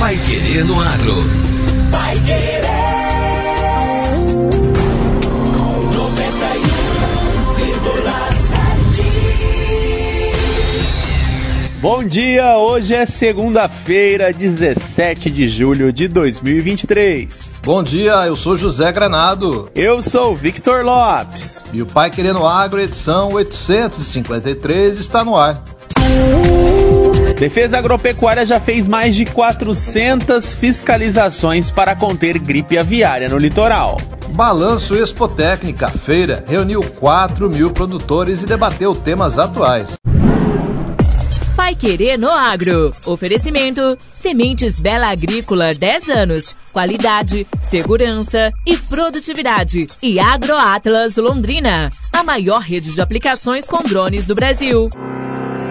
Pai Querer no Agro. Pai Querer. 91,7. Bom dia, hoje é segunda-feira, 17 de julho de 2023. Bom dia, eu sou José Granado. Eu sou Victor Lopes. E o Pai Querendo Agro, edição 853, está no ar. Defesa Agropecuária já fez mais de 400 fiscalizações para conter gripe aviária no litoral. Balanço Expotécnica, feira, reuniu 4 mil produtores e debateu temas atuais. Pai Querer no Agro. Oferecimento: Sementes Bela Agrícola 10 anos. Qualidade, segurança e produtividade. E AgroAtlas Londrina, a maior rede de aplicações com drones do Brasil.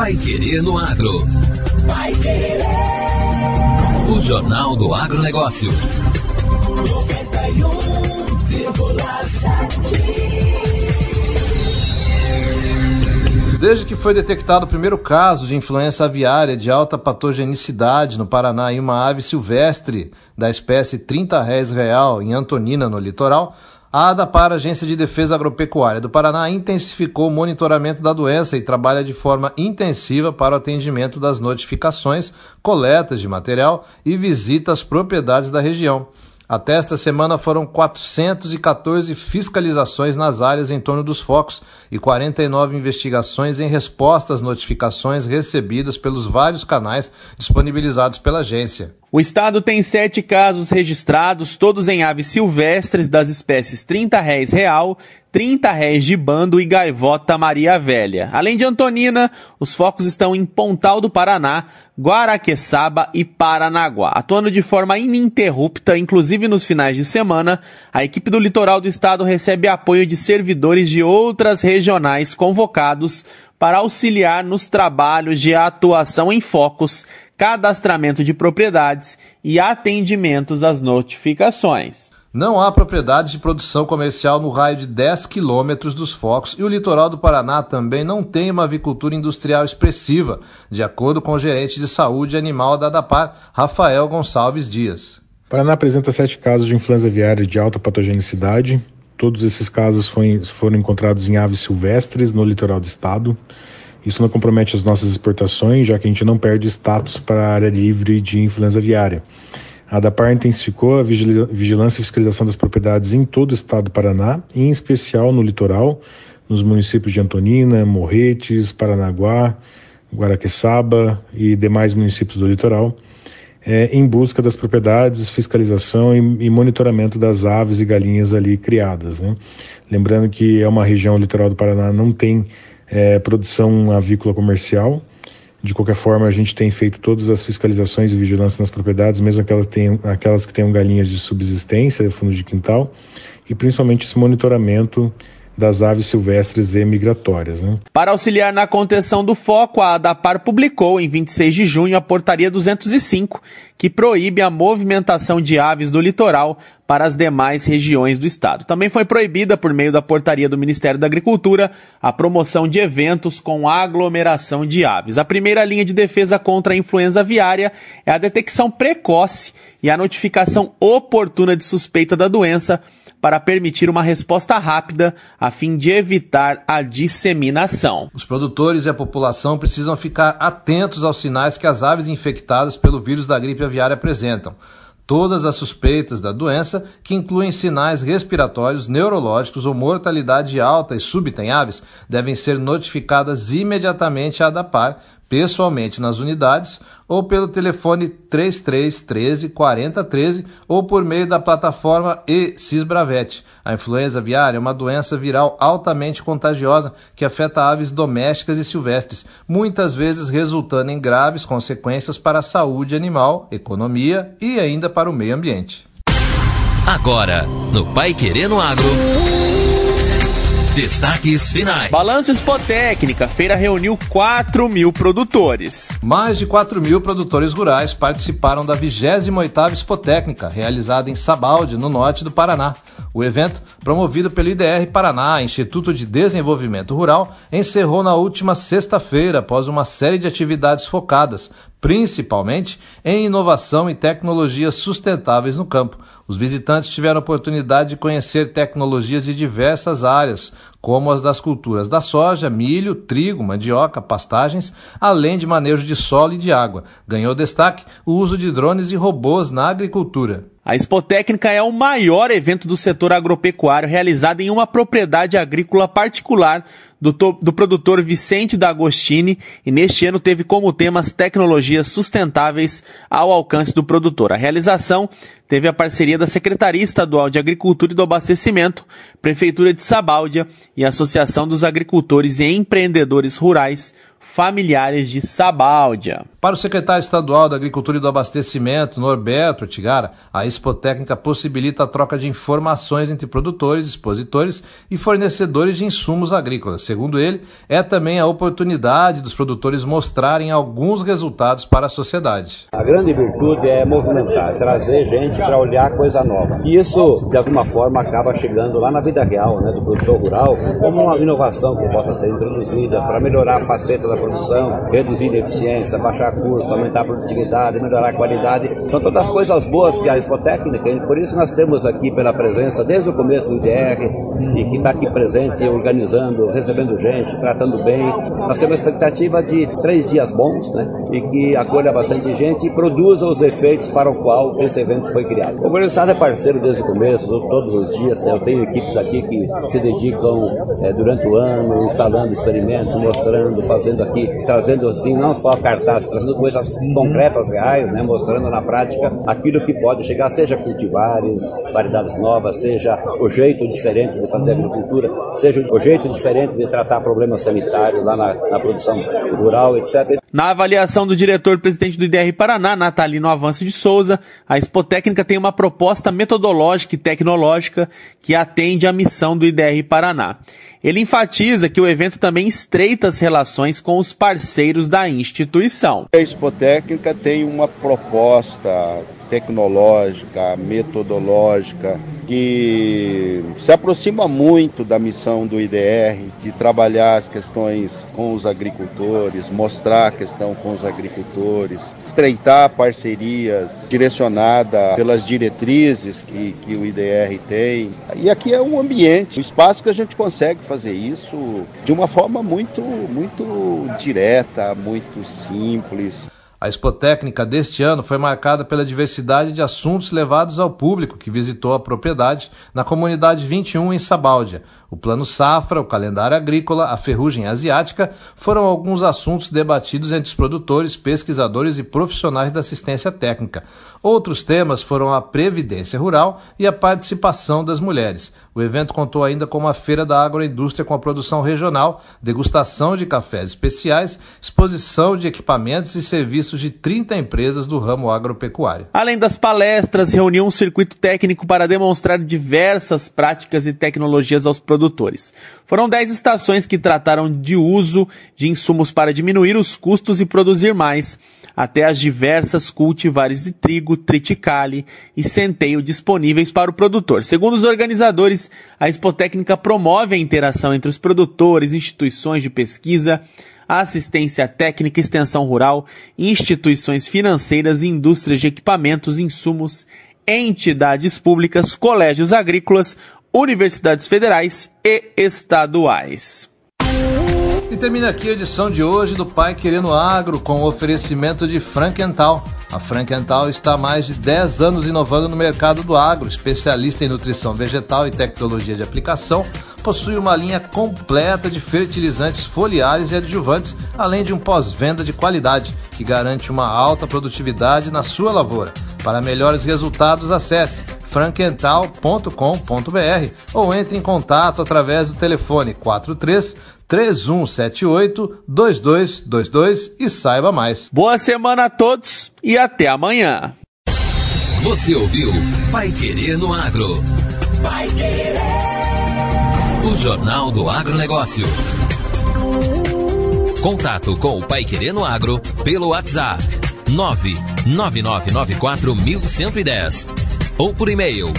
Pai Querer no Agro. Pai Querer. O Jornal do Agronegócio. 91,7. Desde que foi detectado o primeiro caso de influenza aviária de alta patogenicidade no Paraná em uma ave silvestre da espécie 30 réis real em Antonina, no litoral, a ADAPAR, Agência de Defesa Agropecuária do Paraná, intensificou o monitoramento da doença e trabalha de forma intensiva para o atendimento das notificações, coletas de material e visita às propriedades da região. Até esta semana foram 414 fiscalizações nas áreas em torno dos focos e 49 investigações em resposta às notificações recebidas pelos vários canais disponibilizados pela agência. O estado tem sete casos registrados, todos em aves silvestres das espécies 30 réis real, 30 réis de bando e gaivota Maria Velha. Além de Antonina, os focos estão em Pontal do Paraná, Guaraqueçaba e Paranaguá. Atuando de forma ininterrupta, inclusive nos finais de semana, a equipe do litoral do estado recebe apoio de servidores de outras regionais convocados para auxiliar nos trabalhos de atuação em focos, cadastramento de propriedades e atendimentos às notificações. Não há propriedades de produção comercial no raio de 10 quilômetros dos focos e o litoral do Paraná também não tem uma avicultura industrial expressiva, de acordo com o gerente de saúde animal da ADAPAR, Rafael Gonçalves Dias. O Paraná apresenta sete casos de influenza aviária de alta patogenicidade, Todos esses casos foram encontrados em aves silvestres no litoral do estado. Isso não compromete as nossas exportações, já que a gente não perde status para a área livre de influenza aviária. A DAPAR intensificou a vigilância e fiscalização das propriedades em todo o estado do Paraná, em especial no litoral, nos municípios de Antonina, Morretes, Paranaguá, Guaraqueçaba e demais municípios do litoral é, em busca das propriedades, fiscalização e, e, monitoramento das aves e galinhas ali criadas. Né? Lembrando que é uma região litoral do Paraná não tem é, produção avícola comercial. De qualquer forma, a gente tem feito todas as fiscalizações e vigilância nas propriedades, mesmo aquelas, aquelas que tenham galinhas de subsistência, fundo de quintal, e principalmente esse monitoramento das aves silvestres e migratórias. Né? Para auxiliar na contenção do foco, a ADAPAR publicou em 26 de junho a Portaria 205, que proíbe a movimentação de aves do litoral para as demais regiões do estado. Também foi proibida, por meio da portaria do Ministério da Agricultura, a promoção de eventos com aglomeração de aves. A primeira linha de defesa contra a influenza aviária é a detecção precoce e a notificação oportuna de suspeita da doença para permitir uma resposta rápida a fim de evitar a disseminação. Os produtores e a população precisam ficar atentos aos sinais que as aves infectadas pelo vírus da gripe aviária apresentam todas as suspeitas da doença, que incluem sinais respiratórios, neurológicos ou mortalidade alta e súbita em aves, devem ser notificadas imediatamente à ADAPAR, pessoalmente nas unidades ou pelo telefone 3313 4013 ou por meio da plataforma e-Cisbravet. A influenza aviária é uma doença viral altamente contagiosa que afeta aves domésticas e silvestres, muitas vezes resultando em graves consequências para a saúde animal, economia e ainda para o meio ambiente. Agora, no Pai Querendo Agro. Destaques finais. Balanço Expotécnica. Feira reuniu 4 mil produtores. Mais de 4 mil produtores rurais participaram da 28ª Expotécnica, realizada em Sabalde, no norte do Paraná. O evento, promovido pelo IDR Paraná, Instituto de Desenvolvimento Rural, encerrou na última sexta-feira, após uma série de atividades focadas, principalmente em inovação e tecnologias sustentáveis no campo. Os visitantes tiveram a oportunidade de conhecer tecnologias de diversas áreas, como as das culturas da soja, milho, trigo, mandioca, pastagens, além de manejo de solo e de água. Ganhou destaque o uso de drones e robôs na agricultura. A Expotécnica é o maior evento do setor agropecuário realizado em uma propriedade agrícola particular do, do produtor Vicente D'Agostini e neste ano teve como tema as tecnologias sustentáveis ao alcance do produtor. A realização teve a parceria da Secretaria Estadual de Agricultura e do Abastecimento, Prefeitura de Sabáudia e Associação dos Agricultores e Empreendedores Rurais familiares de Sabáudia. Para o secretário estadual da Agricultura e do Abastecimento, Norberto Tigara, a Expotécnica possibilita a troca de informações entre produtores, expositores e fornecedores de insumos agrícolas. Segundo ele, é também a oportunidade dos produtores mostrarem alguns resultados para a sociedade. A grande virtude é movimentar, trazer gente para olhar coisa nova. E isso, de alguma forma, acaba chegando lá na vida real né, do produtor rural como uma inovação que possa ser introduzida para melhorar a faceta da produção, reduzir a eficiência, baixar custo, aumentar a produtividade, melhorar a qualidade. São todas as coisas boas que a Expotécnica, por isso nós temos aqui pela presença desde o começo do IDR e que está aqui presente, organizando, recebendo gente, tratando bem. Nós temos a expectativa de três dias bons, né? E que acolha bastante gente e produza os efeitos para o qual esse evento foi criado. O governo do Estado é parceiro desde o começo, todos os dias. Eu tenho equipes aqui que se dedicam é, durante o ano, instalando experimentos, mostrando, fazendo aqui, trazendo assim, não só cartazes, trazendo coisas concretas, reais, né, mostrando na prática aquilo que pode chegar, seja cultivares, variedades novas, seja o jeito diferente de fazer agricultura, seja o jeito diferente de tratar problemas sanitários lá na, na produção rural, etc. Na avaliação do diretor-presidente do IDR Paraná, Natalino Avanço de Souza, a Expotécnica tem uma proposta metodológica e tecnológica que atende à missão do IDR Paraná. Ele enfatiza que o evento também estreita as relações com os parceiros da instituição. A Expotécnica tem uma proposta tecnológica, metodológica, que se aproxima muito da missão do IDR, de trabalhar as questões com os agricultores, mostrar a questão com os agricultores, estreitar parcerias direcionadas pelas diretrizes que, que o IDR tem. E aqui é um ambiente, um espaço que a gente consegue fazer isso de uma forma muito, muito direta, muito simples. A Expotécnica deste ano foi marcada pela diversidade de assuntos levados ao público que visitou a propriedade na comunidade 21 em Sabáudia. O Plano Safra, o calendário agrícola, a ferrugem asiática foram alguns assuntos debatidos entre os produtores, pesquisadores e profissionais da assistência técnica. Outros temas foram a previdência rural e a participação das mulheres. O evento contou ainda com uma feira da agroindústria com a produção regional, degustação de cafés especiais, exposição de equipamentos e serviços de 30 empresas do ramo agropecuário. Além das palestras, reuniu um circuito técnico para demonstrar diversas práticas e tecnologias aos produtores. Foram 10 estações que trataram de uso de insumos para diminuir os custos e produzir mais, até as diversas cultivares de trigo, triticale e centeio disponíveis para o produtor. Segundo os organizadores, a Expotécnica promove a interação entre os produtores, instituições de pesquisa, assistência técnica, extensão rural, instituições financeiras, indústrias de equipamentos, insumos, entidades públicas, colégios agrícolas, universidades federais e estaduais. E termina aqui a edição de hoje do Pai Querendo Agro com o oferecimento de Frankenthal. A Frankenthal está há mais de 10 anos inovando no mercado do agro, especialista em nutrição vegetal e tecnologia de aplicação, possui uma linha completa de fertilizantes foliares e adjuvantes, além de um pós-venda de qualidade que garante uma alta produtividade na sua lavoura. Para melhores resultados, acesse frankental.com.br ou entre em contato através do telefone 43 3178 2222 e saiba mais. Boa semana a todos e até amanhã. Você ouviu Pai Querer no Agro. Pai Querer. O Jornal do Agronegócio. Contato com o Pai Querer no Agro pelo WhatsApp 999941110 ou por e-mail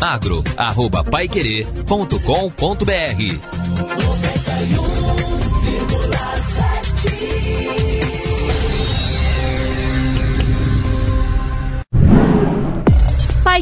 agro@paiquerer.com.br.